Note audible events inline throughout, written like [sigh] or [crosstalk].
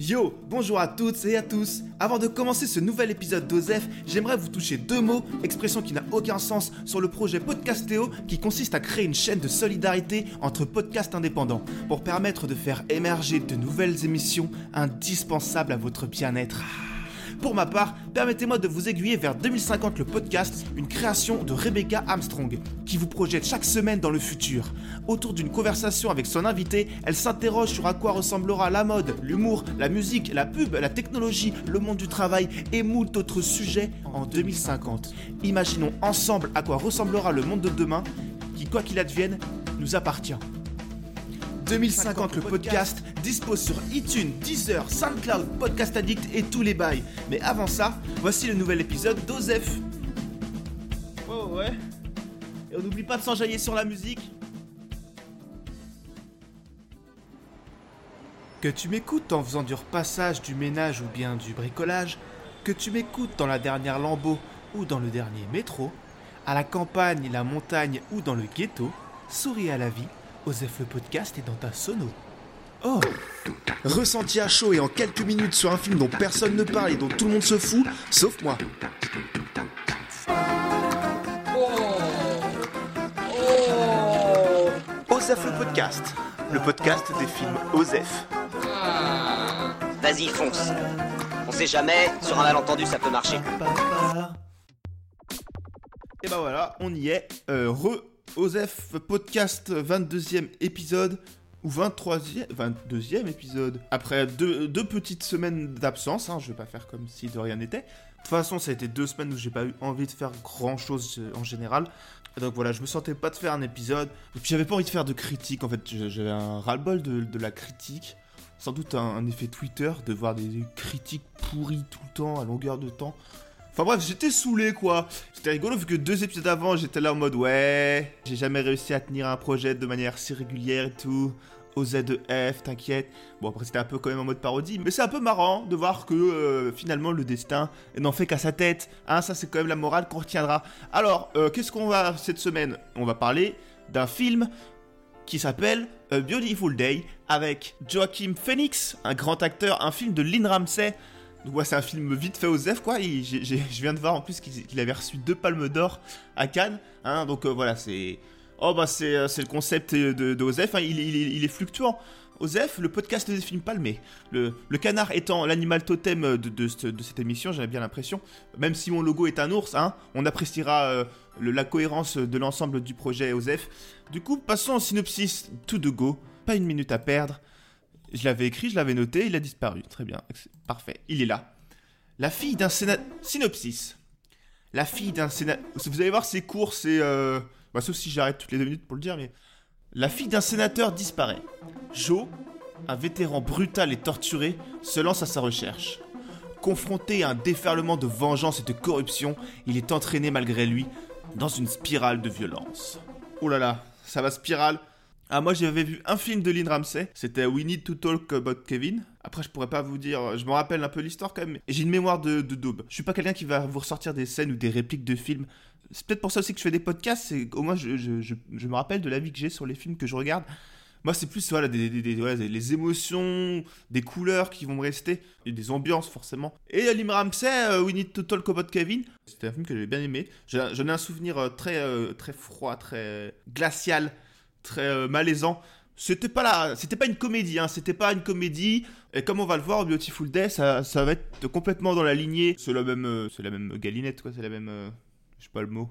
Yo, bonjour à toutes et à tous. Avant de commencer ce nouvel épisode d'Osef, j'aimerais vous toucher deux mots, expression qui n'a aucun sens, sur le projet Podcastéo qui consiste à créer une chaîne de solidarité entre podcasts indépendants pour permettre de faire émerger de nouvelles émissions indispensables à votre bien-être. Pour ma part, permettez-moi de vous aiguiller vers 2050 le podcast, une création de Rebecca Armstrong, qui vous projette chaque semaine dans le futur. Autour d'une conversation avec son invité, elle s'interroge sur à quoi ressemblera la mode, l'humour, la musique, la pub, la technologie, le monde du travail et moult autres sujets en 2050. Imaginons ensemble à quoi ressemblera le monde de demain, qui, quoi qu'il advienne, nous appartient. 2050 le podcast dispose sur iTunes, Deezer, SoundCloud, Podcast Addict et tous les bails. Mais avant ça, voici le nouvel épisode d'Osef. Oh ouais. Et on n'oublie pas de s'enjailler sur la musique. Que tu m'écoutes en faisant du repassage, du ménage ou bien du bricolage, que tu m'écoutes dans la dernière lambeau ou dans le dernier métro, à la campagne, la montagne ou dans le ghetto, souris à la vie Osef le podcast est dans ta sono. Oh Ressenti à chaud et en quelques minutes sur un film dont personne ne parle et dont tout le monde se fout, sauf moi. Osef le podcast, le podcast des films Osef. Vas-y, fonce. On sait jamais, sur un malentendu, ça peut marcher. Et bah voilà, on y est. Euh, re Osef Podcast 22e épisode ou 23e, 22e épisode. Après deux, petites semaines d'absence, hein, je vais pas faire comme si de rien n'était. De toute façon, ça a été deux semaines où j'ai pas eu envie de faire grand chose euh, en général. Donc voilà, je me sentais pas de faire un épisode. Et puis j'avais pas envie de faire de critique. En fait, j'avais un ras-le-bol de, la critique. Sans doute un, effet Twitter de voir des critiques pourries tout le temps, à longueur de temps. Enfin bref, j'étais saoulé quoi. C'était rigolo vu que deux épisodes avant, j'étais là en mode ouais, j'ai jamais réussi à tenir un projet de manière si régulière et tout. OZEF, t'inquiète. Bon, après, c'était un peu quand même en mode parodie, mais c'est un peu marrant de voir que euh, finalement le destin n'en fait qu'à sa tête. Hein, ça, c'est quand même la morale qu'on retiendra. Alors, euh, qu'est-ce qu'on va cette semaine? On va parler d'un film qui s'appelle A Beautiful Day avec Joachim Phoenix, un grand acteur, un film de Lynn Ramsey. Ouais, c'est un film vite fait aux F, quoi. je viens de voir en plus qu'il avait reçu deux palmes d'or à Cannes. Hein, donc euh, voilà, c'est... Oh bah c'est euh, le concept de, de Osef, hein. il, est fluctuant. Osef, le podcast des films palmés. Le, le canard étant l'animal totem de, de, de, cette émission, j'avais bien l'impression. Même si mon logo est un ours, hein, on appréciera euh, la cohérence de l'ensemble du projet Osef. Du coup, passons au synopsis tout de go. Pas une minute à perdre. Je l'avais écrit, je l'avais noté, il a disparu. Très bien, parfait, il est là. La fille d'un sénateur... Synopsis. La fille d'un sénateur... Vous allez voir, c'est court, c'est... Euh... Bah, sauf si j'arrête toutes les deux minutes pour le dire, mais... La fille d'un sénateur disparaît. Joe, un vétéran brutal et torturé, se lance à sa recherche. Confronté à un déferlement de vengeance et de corruption, il est entraîné malgré lui dans une spirale de violence. Oh là là, ça va spirale? Ah, moi j'avais vu un film de Lynn Ramsey, c'était We Need to Talk About Kevin. Après, je pourrais pas vous dire, je me rappelle un peu l'histoire quand même, et j'ai une mémoire de, de daube. Je suis pas quelqu'un qui va vous ressortir des scènes ou des répliques de films. C'est peut-être pour ça aussi que je fais des podcasts, c'est au moins je, je, je, me rappelle de l'avis que j'ai sur les films que je regarde. Moi, c'est plus voilà, des, des, les émotions, des couleurs qui vont me rester, des ambiances forcément. Et Lynn Ramsey, euh, We Need to Talk About Kevin, c'était un film que j'avais bien aimé. J'en ai un souvenir euh, très, euh, très froid, très glacial très euh, malaisant. C'était pas là, c'était pas une comédie, hein, c'était pas une comédie. Et comme on va le voir, Beautiful Day, ça, ça va être complètement dans la lignée. C'est la même, euh, c'est la même galinette, quoi. C'est la même, euh, je sais pas le mot.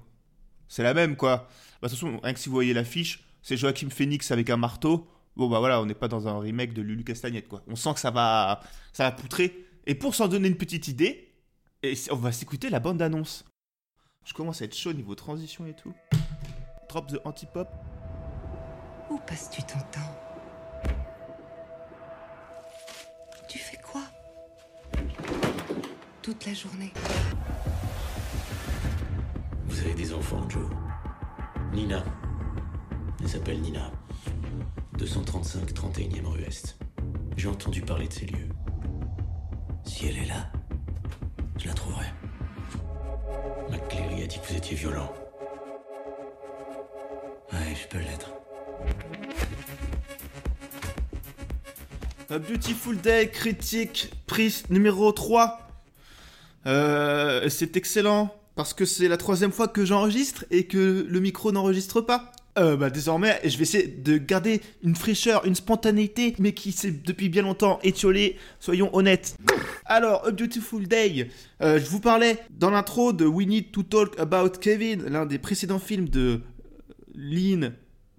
C'est la même, quoi. Bah, de toute façon, rien que si vous voyez l'affiche, c'est Joachim Phoenix avec un marteau. Bon, bah voilà, on n'est pas dans un remake de Lulu Castagnette, quoi. On sent que ça va, ça va poutrer. Et pour s'en donner une petite idée, et on va s'écouter la bande d'annonce. Je commence à être chaud niveau transition et tout. Drop the anti-pop. Où passes-tu ton temps Tu fais quoi Toute la journée. Vous avez des enfants, Joe Nina. Elle s'appelle Nina. 235 31e rue Est. J'ai entendu parler de ces lieux. Si elle est là, je la trouverai. McCleary a dit que vous étiez violent. Ouais, je peux l'être. A Beautiful Day, critique, prise numéro 3. Euh, c'est excellent parce que c'est la troisième fois que j'enregistre et que le micro n'enregistre pas. Euh, bah, désormais, je vais essayer de garder une fraîcheur, une spontanéité, mais qui s'est depuis bien longtemps étiolée, soyons honnêtes. Alors, A Beautiful Day, euh, je vous parlais dans l'intro de We Need to Talk About Kevin, l'un des précédents films de Lynn.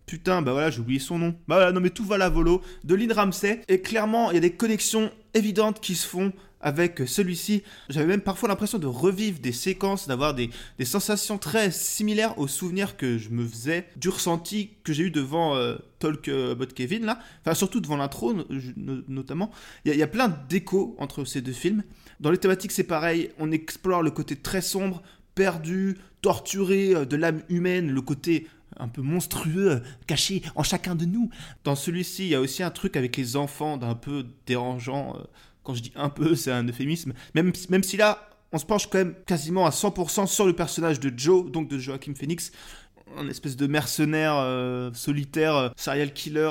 Putain, bah voilà, j'ai oublié son nom. Bah voilà, non mais tout va la volo, de Lynn Ramsey. Et clairement, il y a des connexions évidentes qui se font avec celui-ci. J'avais même parfois l'impression de revivre des séquences, d'avoir des, sensations très similaires aux souvenirs que je me faisais du ressenti que j'ai eu devant euh, Talk About Kevin, là. Enfin, surtout devant l'intro, no- no- notamment. Il y, a- il y a plein d'échos entre ces deux films. Dans les thématiques, c'est pareil. On explore le côté très sombre, perdu, torturé euh, de l'âme humaine, le côté un peu monstrueux, caché en chacun de nous. Dans celui-ci, il y a aussi un truc avec les enfants d'un peu dérangeant. euh, Quand je dis un peu, c'est un euphémisme. Même, même si là, on se penche quand même quasiment à 100% sur le personnage de Joe, donc de Joachim Phoenix, un espèce de mercenaire euh, solitaire, euh, serial killer,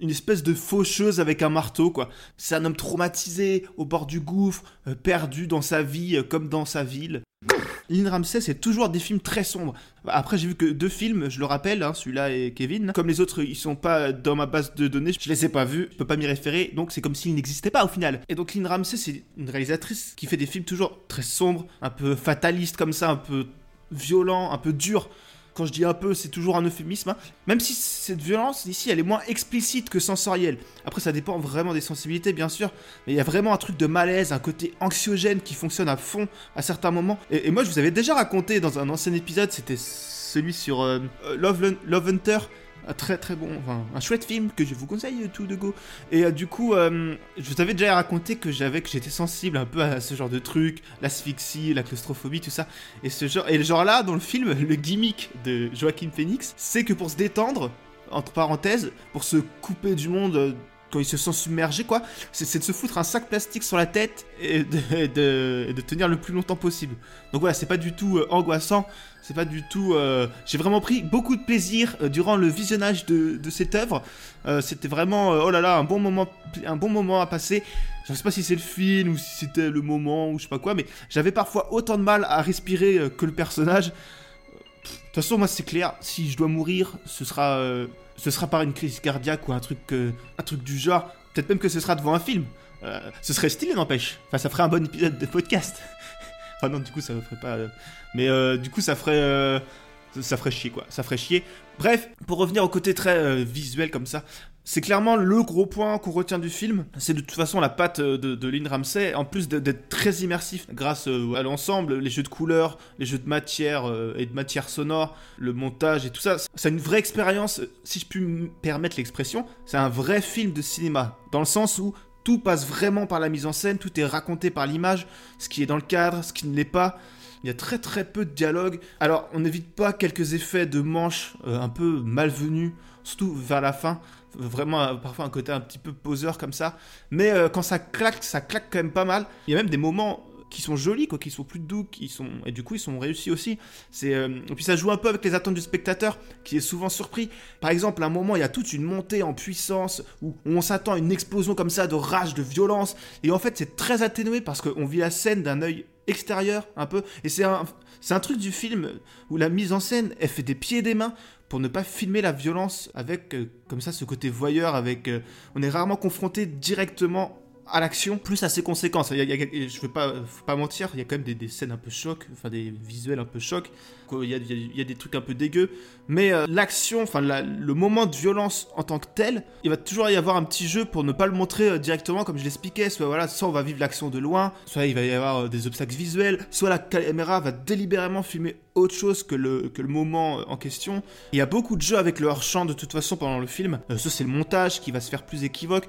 une espèce de faucheuse avec un marteau, quoi. C'est un homme traumatisé, au bord du gouffre, perdu dans sa vie comme dans sa ville. Lynn Ramsey, c'est toujours des films très sombres. Après, j'ai vu que deux films, je le rappelle, hein, celui-là et Kevin. Comme les autres, ils sont pas dans ma base de données, je les ai pas vus, je peux pas m'y référer, donc c'est comme s'ils n'existaient pas au final. Et donc Lynn Ramsey, c'est une réalisatrice qui fait des films toujours très sombres, un peu fatalistes comme ça, un peu violents, un peu durs. Quand je dis un peu, c'est toujours un euphémisme. hein. Même si cette violence, ici, elle est moins explicite que sensorielle. Après, ça dépend vraiment des sensibilités, bien sûr. Mais il y a vraiment un truc de malaise, un côté anxiogène qui fonctionne à fond à certains moments. Et, moi, je vous avais déjà raconté dans un ancien épisode, c'était celui sur euh, euh, Love Hunter. Un très très bon, enfin, un chouette film que je vous conseille tout de go. Et euh, du coup, euh, je vous avais déjà raconté que j'avais, que j'étais sensible un peu à ce genre de trucs, l'asphyxie, la claustrophobie, tout ça. Et ce genre, et le genre là, dans le film, [laughs] le gimmick de Joaquin Phoenix, c'est que pour se détendre, entre parenthèses, pour se couper du monde euh, quand il se sent submergé, quoi, c'est de se foutre un sac plastique sur la tête et de, tenir le plus longtemps possible. Donc voilà, c'est pas du tout euh, angoissant, c'est pas du tout. euh, J'ai vraiment pris beaucoup de plaisir euh, durant le visionnage de, de cette œuvre. C'était vraiment, oh là là, un bon moment, un bon moment à passer. Je sais pas si c'est le film ou si c'était le moment ou je sais pas quoi, mais j'avais parfois autant de mal à respirer que le personnage. De toute façon, moi c'est clair, si je dois mourir, ce sera, ce sera par une crise cardiaque ou un truc, euh, un truc du genre. Peut-être même que ce sera devant un film. Euh, ce serait stylé, n'empêche. Enfin, ça ferait un bon épisode de podcast. [laughs] enfin non, du coup, ça ferait pas. euh, Mais du coup, ça ferait, ça- ferait chier quoi. Ça ferait chier. Bref, pour revenir au côté très visuel comme ça, c'est clairement le gros point qu'on retient du film. C'est de toute façon la patte euh, de, Lynn Ramsey, en plus d'être très immersif grâce euh, à l'ensemble, les jeux de couleurs, les jeux de matière euh, et de matière sonore, le montage et tout ça. C'est une vraie expérience, si je puis me permettre l'expression, c'est un vrai film de cinéma, dans le sens où tout passe vraiment par la mise en scène, tout est raconté par l'image, ce qui est dans le cadre, ce qui ne l'est pas. Il y a très très peu de dialogue. Alors, on n'évite pas quelques effets de manche un peu malvenus, surtout vers la fin. Vraiment, euh, parfois un côté un petit peu poseur comme ça. Mais euh, quand ça claque, ça claque quand même pas mal. Il y a même des moments qui sont jolis, quoi, qui sont plus doux, qui sont et du coup ils sont réussis aussi. C'est euh, et puis ça joue un peu avec les attentes du spectateur, qui est souvent surpris. Par exemple, un moment, il y a toute une montée en puissance où on s'attend à une explosion comme ça de rage, de violence, et en fait c'est très atténué parce qu'on vit la scène d'un œil extérieur un peu, et c'est un c'est un truc du film où la mise en scène elle fait des pieds et des mains pour ne pas filmer la violence avec euh, comme ça ce côté voyeur avec euh, on est rarement confronté directement à l'action plus à ses conséquences. Il y a- je vais pas pas mentir il y a quand même des, scènes un peu choc enfin des visuels un peu choc il y a, des trucs un peu dégueux. Mais euh, l'action enfin le moment de violence en tant que tel il va toujours y avoir un petit jeu pour ne pas le montrer directement comme je l'expliquais. Soit voilà soit on va vivre l'action de loin soit il va y avoir des obstacles visuels soit la caméra va délibérément filmer autre chose que le, que le moment en question. Il y a beaucoup de jeux avec le hors-champ de toute façon pendant le film. Euh, ça, c'est le montage qui va se faire plus équivoque.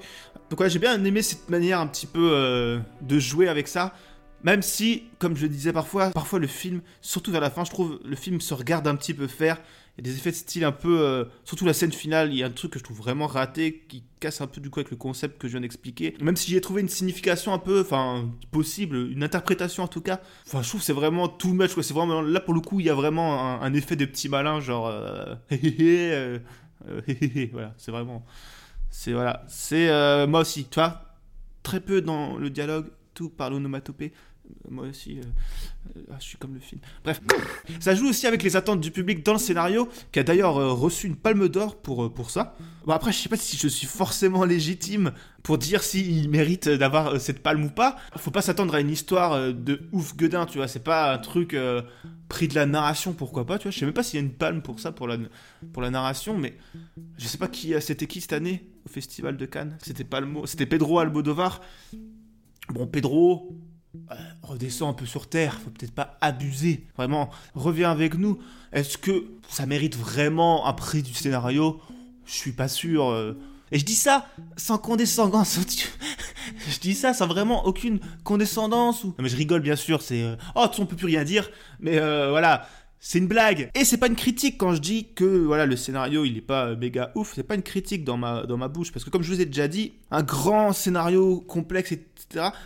Donc, ouais, j'ai bien aimé cette manière un petit peu euh, de jouer avec ça. Même si, comme je le disais parfois, parfois le film, surtout vers la fin, je trouve le film se regarde un petit peu faire. Il y a des effets de style un peu. euh, surtout la scène finale, il y a un truc que je trouve vraiment raté qui casse un peu du coup avec le concept que je viens d'expliquer. Même si j'y ai trouvé une signification un peu. Enfin, possible, une interprétation en tout cas. Enfin, je trouve que c'est vraiment too much. quoi. Vraiment. Là pour le coup, il y a vraiment un, effet de petit malin, genre. euh, [laughs] euh, euh, voilà, c'est vraiment. C'est voilà, c'est moi aussi, tu vois, très peu dans le dialogue, tout par l'onomatopée. Moi aussi, euh, euh, ah, je suis comme le film. Bref, ça joue aussi avec les attentes du public dans le scénario, qui a d'ailleurs euh, reçu une palme d'or pour, pour ça. Bon, après, je sais pas si je suis forcément légitime pour dire s'il mérite d'avoir cette palme ou pas. Faut pas s'attendre à une histoire de ouf gueudin, tu vois. C'est pas un truc pris de la narration, pourquoi pas, tu vois. Je sais même pas s'il y a une palme pour ça, pour la, pour la narration, mais je sais pas qui c'était qui cette année au Festival de Cannes. C'était mot, c'était Pedro Almodovar. Bon, Pedro, redescends un peu sur terre, faut peut-être pas abuser. Vraiment, reviens avec nous. Est-ce que ça mérite vraiment un prix du scénario? Je suis pas sûr. euh. Et je dis ça sans condescendance. [laughs] je dis ça sans vraiment aucune condescendance. Non, mais je rigole bien sûr, c'est... euh, Oh, on peut plus rien dire. Mais euh, voilà, c'est une blague. Et c'est pas une critique quand je dis que voilà le scénario il est pas méga ouf. C'est pas une critique dans ma, dans ma bouche. Parce que comme je vous ai déjà dit, un grand scénario complexe,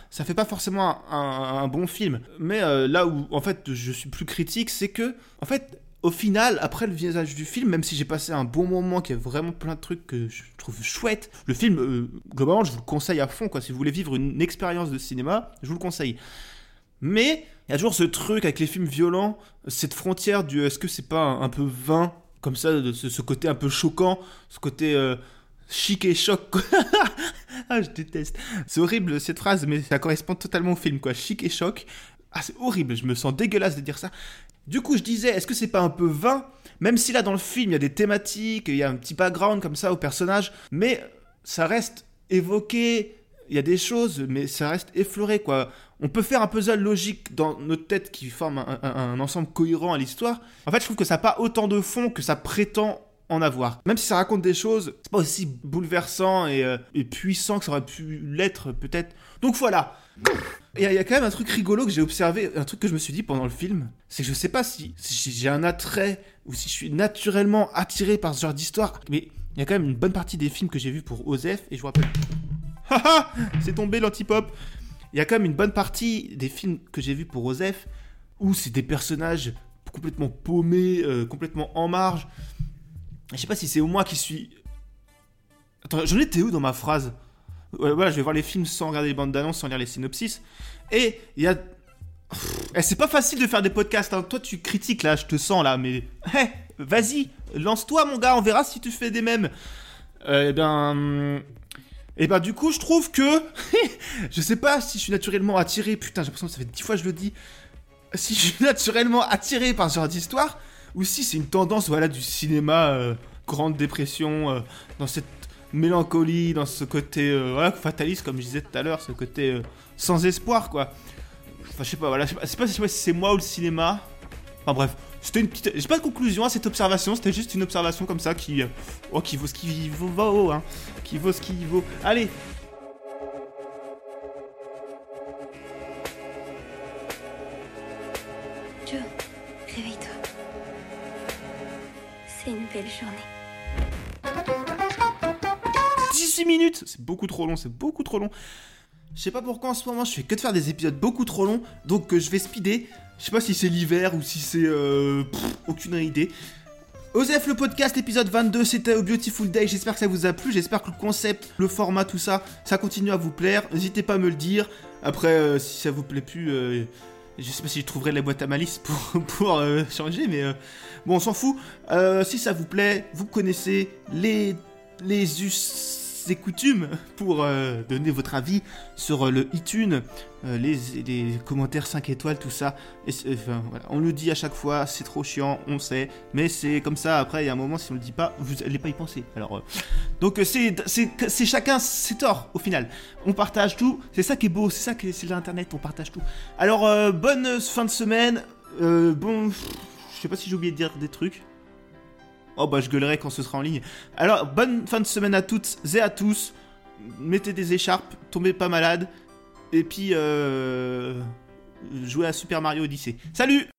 ça fait pas forcément un, bon film. Mais euh, là où en fait je suis plus critique, c'est que en fait au final, après le visage du film, même si j'ai passé un bon moment, qu'il y a vraiment plein de trucs que je trouve chouettes, le film, euh, globalement, je vous le conseille à fond, quoi. Si vous voulez vivre une expérience de cinéma, je vous le conseille. Mais il y a toujours ce truc avec les films violents, cette frontière du est-ce que c'est pas un, peu vain, comme ça, de ce, ce côté un peu choquant, ce côté euh, chic et choc. [laughs] ah, je déteste. C'est horrible cette phrase, mais ça correspond totalement au film, quoi. Chic et choc. Ah, c'est horrible, je me sens dégueulasse de dire ça. Du coup, je disais, est-ce que c'est pas un peu vain? Même si là, dans le film, il y a des thématiques, il y a un petit background comme ça au personnage, mais ça reste évoqué, il y a des choses, mais ça reste effleuré, quoi. On peut faire un puzzle logique dans notre tête qui forme un, un- un ensemble cohérent à l'histoire. En fait, je trouve que ça n'a pas autant de fond que ça prétend en avoir. Même si ça raconte des choses, c'est pas aussi bouleversant et, euh, puissant que ça aurait pu l'être, peut-être. Donc voilà. Et il y a quand même un truc rigolo que j'ai observé, un truc que je me suis dit pendant le film, c'est que je sais pas si, si j'ai un attrait ou si je suis naturellement attiré par ce genre d'histoire, mais il y a quand même une bonne partie des films que j'ai vus pour Osef, et je vous rappelle... [laughs] Haha C'est tombé l'antipop Il y a quand même une bonne partie des films que j'ai vus pour Osef, où c'est des personnages complètement paumés, euh, complètement en marge. Je sais pas si c'est moi qui suis... Attends, j'en étais où dans ma phrase voilà, je vais voir les films sans regarder les bandes d'annonces, sans lire les synopsis. Et il y a. Eh, c'est pas facile de faire des podcasts. hein. Toi, tu critiques là, je te sens là, mais. Eh, vas-y, lance-toi, mon gars, on verra si tu fais des mêmes. Euh, eh ben. Et ben, du coup, je trouve que. [laughs] je sais pas si je suis naturellement attiré. Putain, j'ai l'impression que ça fait dix fois que je le dis. Si je suis naturellement attiré par ce genre d'histoire, ou si c'est une tendance, voilà, du cinéma, euh, grande dépression, euh, dans cette mélancolie, dans ce côté euh, fataliste, comme je disais tout à l'heure, ce côté sans espoir, quoi. Enfin, je sais pas, voilà, je sais pas, si c'est moi ou le cinéma. Enfin bref, c'était une petite. J'ai pas de conclusion à cette observation, c'était juste une observation comme ça qui. oh, qui vaut ce qui vaut, vaut, hein. Qui vaut ce qui vaut. Allez, Joe, réveille-toi. Belle journée. 18 minutes C'est beaucoup trop long, c'est beaucoup trop long. Je sais pas pourquoi en ce moment je fais que de faire des épisodes beaucoup trop longs, donc euh, je vais speeder. Je sais pas si c'est l'hiver ou si c'est... Euh, aucune idée. Osef le podcast épisode 22, c'était au Beautiful Day, j'espère que ça vous a plu, j'espère que le concept, le format, tout ça, ça continue à vous plaire, n'hésitez pas à me le dire. Après, euh, si ça vous plaît plus, je sais pas si je trouverai la boîte à malice [laughs] pour, euh, changer, mais euh, bon, on s'en fout. Euh, si ça vous plaît, vous connaissez les, les us coutumes pour euh, donner votre avis sur euh, le iTunes, euh, les, commentaires 5 étoiles, tout ça. Et on le dit à chaque fois, c'est trop chiant, on sait, mais c'est comme ça. Après, il y a un moment, si on le dit pas, vous allez pas y penser. Alors, donc c'est chacun ses torts au final. On partage tout, c'est ça qui est beau, c'est ça qui est c'est l'internet, on partage tout. Alors bonne fin de semaine, bon, je sais pas si j'ai oublié de dire des trucs. Oh bah je gueulerai quand ce sera en ligne. Alors bonne fin de semaine à toutes et à tous. Mettez des écharpes, tombez pas malade. Et puis euh, jouez à Super Mario Odyssey. Salut